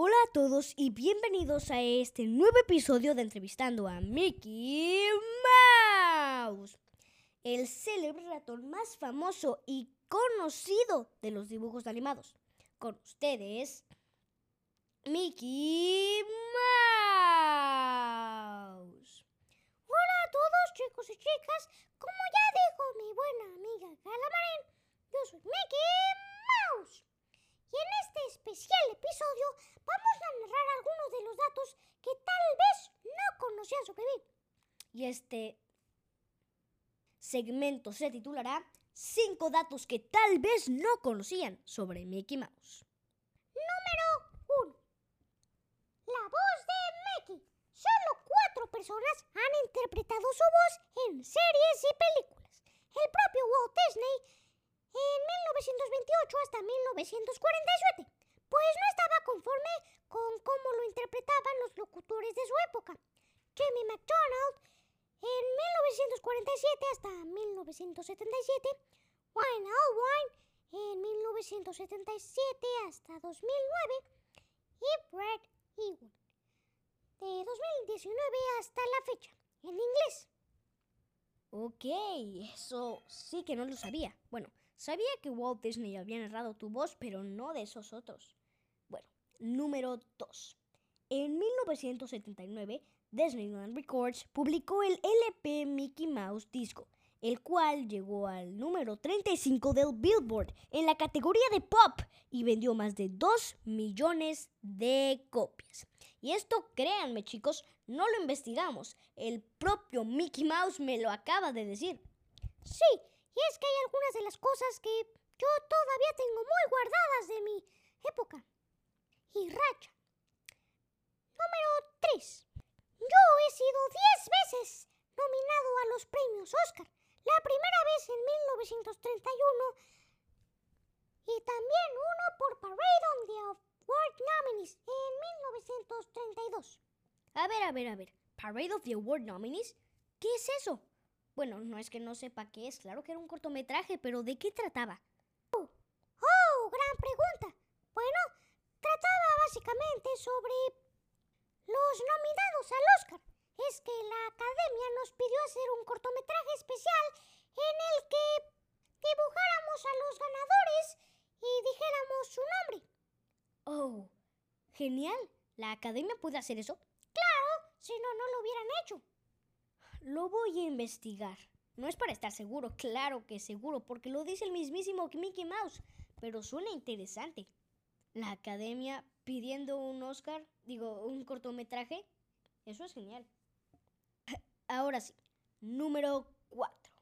Hola a todos y bienvenidos a este nuevo episodio de Entrevistando a Mickey Mouse, el célebre ratón más famoso y conocido de los dibujos animados. Con ustedes, Mickey Mouse. Hola a todos chicos y chicas, como ya dijo mi buena amiga Calamarín, yo soy Mickey Mouse. Y en este especial episodio vamos a narrar algunos de los datos que tal vez no conocían sobre mí. Y este segmento se titulará 5 datos que tal vez no conocían sobre Mickey Mouse. Número 1. La voz de Mickey. Solo cuatro personas han interpretado su voz en series y películas. El propio Walt Disney en 1928 hasta 1947, pues no estaba conforme con cómo lo interpretaban los locutores de su época. Jimmy McDonald en 1947 hasta 1977, Wayne Allwine en 1977 hasta 2009 y Brad Ewan de 2019 hasta la fecha, en inglés. Ok, eso sí que no lo sabía. Bueno, sabía que Walt Disney había narrado tu voz, pero no de esos otros. Bueno, número 2. En 1979, Disneyland Records publicó el LP Mickey Mouse Disco, el cual llegó al número 35 del Billboard en la categoría de pop y vendió más de 2 millones de copias. Y esto, créanme chicos, no lo investigamos. El propio Mickey Mouse me lo acaba de decir. Sí, y es que hay algunas de las cosas que yo todavía tengo muy guardadas de mi época. Y racha. Número 3. Yo he sido 10 veces nominado a los premios Oscar. La primera vez en 1931 y también uno por Parade on the Award Nominees en 1932. A ver, a ver, a ver. Parade of the Award Nominees. ¿Qué es eso? Bueno, no es que no sepa qué es, claro que era un cortometraje, pero ¿de qué trataba? Oh, oh, gran pregunta. Bueno, trataba básicamente sobre los nominados al Oscar. Es que la academia nos pidió hacer un cortometraje especial en el que dibujáramos a los ganadores y dijéramos su nombre. Oh, genial. ¿La academia puede hacer eso? Claro, si no, no lo hubieran hecho. Lo voy a investigar. No es para estar seguro, claro que seguro, porque lo dice el mismísimo Mickey Mouse, pero suena interesante. La academia pidiendo un Oscar, digo, un cortometraje, eso es genial. Ahora sí, número 4.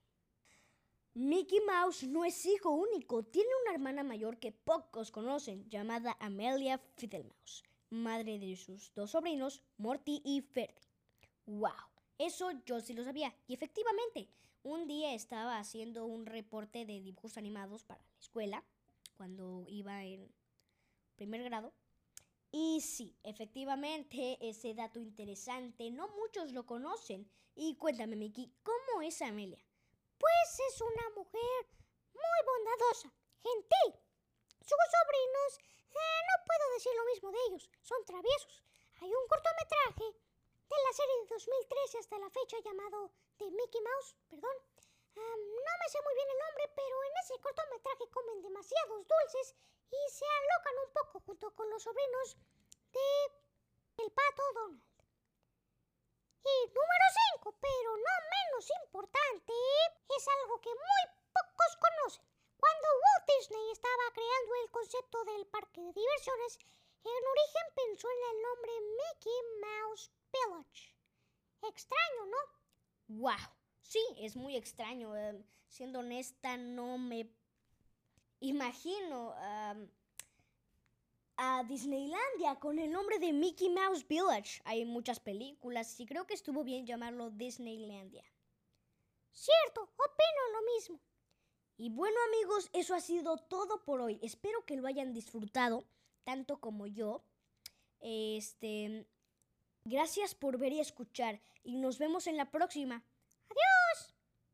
Mickey Mouse no es hijo único, tiene una hermana mayor que pocos conocen, llamada Amelia Fiddlemouse, madre de sus dos sobrinos, Morty y Ferdy. ¡Wow! Eso yo sí lo sabía. Y efectivamente, un día estaba haciendo un reporte de dibujos animados para la escuela, cuando iba en primer grado. Y sí, efectivamente, ese dato interesante, no muchos lo conocen. Y cuéntame, Mickey, ¿cómo es Amelia? Pues es una mujer muy bondadosa, gentil. Sus sobrinos, eh, no puedo decir lo mismo de ellos, son traviesos. Hay un cortometraje de la serie de 2013 hasta la fecha llamado The Mickey Mouse, perdón. Um, no me sé muy bien el nombre, pero en ese cortometraje comen demasiados dulces y se alocan un poco junto con los sobrinos de el pato Donald. Y número 5, pero no menos importante, es algo que muy pocos conocen. Cuando Walt Disney estaba creando el concepto del parque de diversiones, en origen pensó en el nombre Mickey Mouse Village. Extraño, ¿no? ¡Wow! Sí, es muy extraño. eh, siendo honesta, no me imagino a Disneylandia con el nombre de Mickey Mouse Village. Hay muchas películas y creo que estuvo bien llamarlo Disneylandia. Cierto, opino lo mismo. Y bueno amigos, eso ha sido todo por hoy. Espero que lo hayan disfrutado tanto como yo. Este, gracias por ver y escuchar y nos vemos en la próxima.